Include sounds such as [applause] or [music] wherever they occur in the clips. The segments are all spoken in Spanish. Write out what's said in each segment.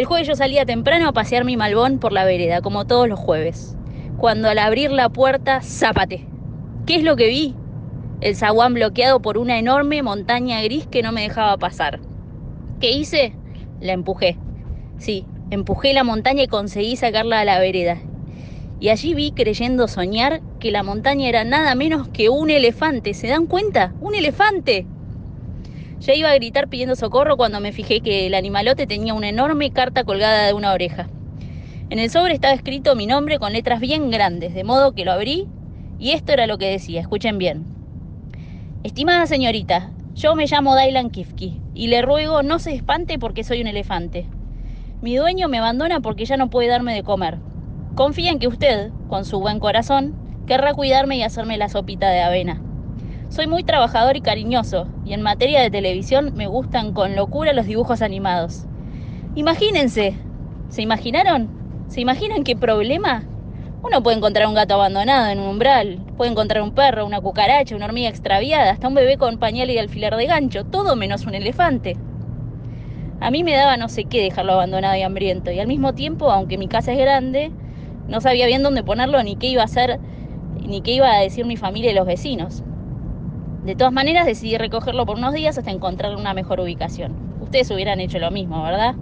El jueves yo salía temprano a pasear mi malbón por la vereda, como todos los jueves. Cuando al abrir la puerta, zápate. ¿Qué es lo que vi? El zaguán bloqueado por una enorme montaña gris que no me dejaba pasar. ¿Qué hice? La empujé. Sí, empujé la montaña y conseguí sacarla a la vereda. Y allí vi, creyendo soñar, que la montaña era nada menos que un elefante. ¿Se dan cuenta? ¡Un elefante! Ya iba a gritar pidiendo socorro cuando me fijé que el animalote tenía una enorme carta colgada de una oreja. En el sobre estaba escrito mi nombre con letras bien grandes, de modo que lo abrí y esto era lo que decía, escuchen bien. Estimada señorita, yo me llamo Dailan Kifki y le ruego no se espante porque soy un elefante. Mi dueño me abandona porque ya no puede darme de comer. Confía en que usted, con su buen corazón, querrá cuidarme y hacerme la sopita de avena. Soy muy trabajador y cariñoso, y en materia de televisión me gustan con locura los dibujos animados. Imagínense, ¿se imaginaron? ¿Se imaginan qué problema? Uno puede encontrar un gato abandonado en un umbral, puede encontrar un perro, una cucaracha, una hormiga extraviada, hasta un bebé con pañal y alfiler de gancho, todo menos un elefante. A mí me daba no sé qué dejarlo abandonado y hambriento, y al mismo tiempo, aunque mi casa es grande, no sabía bien dónde ponerlo ni qué iba a hacer, ni qué iba a decir mi familia y los vecinos. De todas maneras, decidí recogerlo por unos días hasta encontrar una mejor ubicación. Ustedes hubieran hecho lo mismo, ¿verdad?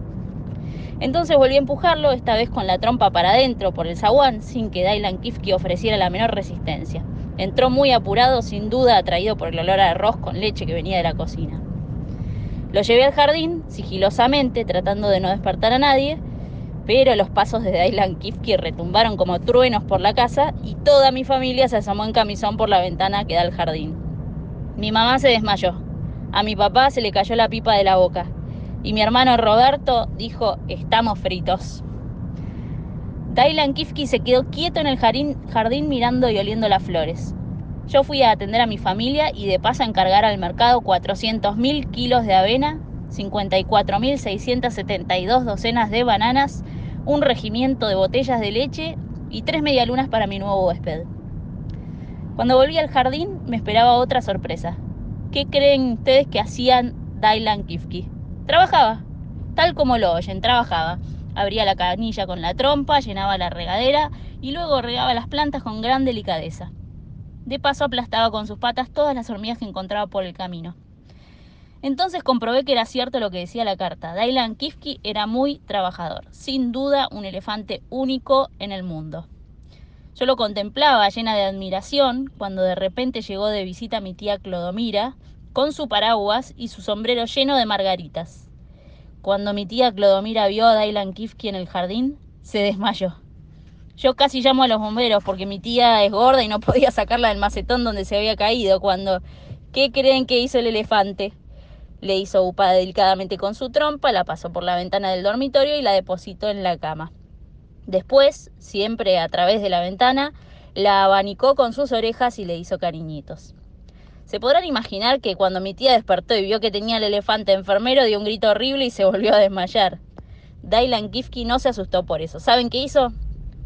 Entonces volví a empujarlo, esta vez con la trompa para adentro por el zaguán, sin que Dylan Kifke ofreciera la menor resistencia. Entró muy apurado, sin duda atraído por el olor a arroz con leche que venía de la cocina. Lo llevé al jardín, sigilosamente, tratando de no despertar a nadie, pero los pasos de Dylan Kifke retumbaron como truenos por la casa y toda mi familia se asomó en camisón por la ventana que da al jardín. Mi mamá se desmayó. A mi papá se le cayó la pipa de la boca. Y mi hermano Roberto dijo, estamos fritos. Dylan Kifke se quedó quieto en el jardín, jardín mirando y oliendo las flores. Yo fui a atender a mi familia y de paso a encargar al mercado 400.000 kilos de avena, 54.672 docenas de bananas, un regimiento de botellas de leche y tres medialunas para mi nuevo huésped. Cuando volví al jardín me esperaba otra sorpresa. ¿Qué creen ustedes que hacían Dylan Kifke? Trabajaba, tal como lo oyen, trabajaba. Abría la canilla con la trompa, llenaba la regadera y luego regaba las plantas con gran delicadeza. De paso aplastaba con sus patas todas las hormigas que encontraba por el camino. Entonces comprobé que era cierto lo que decía la carta. Dylan Kifke era muy trabajador, sin duda un elefante único en el mundo. Yo lo contemplaba llena de admiración cuando de repente llegó de visita mi tía Clodomira con su paraguas y su sombrero lleno de margaritas. Cuando mi tía Clodomira vio a Dylan Kifke en el jardín, se desmayó. Yo casi llamo a los bomberos porque mi tía es gorda y no [laughs] podía sacarla del macetón donde se había caído cuando... ¿Qué creen que hizo el elefante? Le hizo upa delicadamente con su trompa, la pasó por la ventana del dormitorio y la depositó en la cama. Después, siempre a través de la ventana, la abanicó con sus orejas y le hizo cariñitos. Se podrán imaginar que cuando mi tía despertó y vio que tenía el elefante enfermero, dio un grito horrible y se volvió a desmayar. Dylan Kifke no se asustó por eso. ¿Saben qué hizo?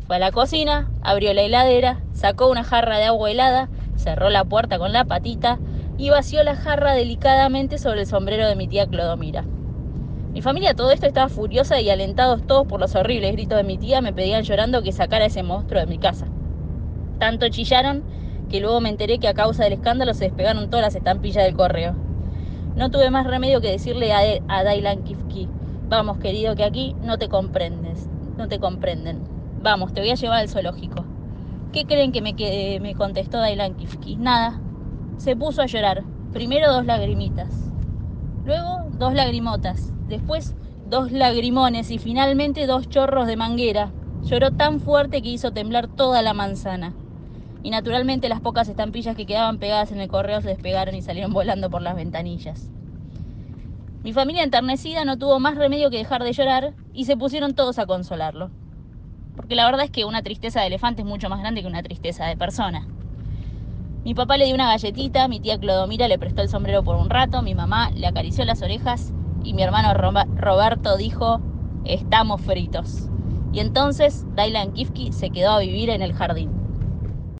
Fue a la cocina, abrió la heladera, sacó una jarra de agua helada, cerró la puerta con la patita y vació la jarra delicadamente sobre el sombrero de mi tía Clodomira. Mi familia todo esto estaba furiosa y alentados todos por los horribles gritos de mi tía me pedían llorando que sacara ese monstruo de mi casa. Tanto chillaron que luego me enteré que a causa del escándalo se despegaron todas las estampillas del correo. No tuve más remedio que decirle a, a Dailan Kifki, vamos querido que aquí no te comprendes, no te comprenden. Vamos, te voy a llevar al zoológico. ¿Qué creen que me, que me contestó Dailan Kifki? Nada. Se puso a llorar. Primero dos lagrimitas. Luego dos lagrimotas después dos lagrimones y finalmente dos chorros de manguera. Lloró tan fuerte que hizo temblar toda la manzana. Y naturalmente las pocas estampillas que quedaban pegadas en el correo se despegaron y salieron volando por las ventanillas. Mi familia enternecida no tuvo más remedio que dejar de llorar y se pusieron todos a consolarlo. Porque la verdad es que una tristeza de elefante es mucho más grande que una tristeza de persona. Mi papá le dio una galletita, mi tía Clodomira le prestó el sombrero por un rato, mi mamá le acarició las orejas y mi hermano Roberto dijo, estamos fritos. Y entonces Dylan Kifke se quedó a vivir en el jardín.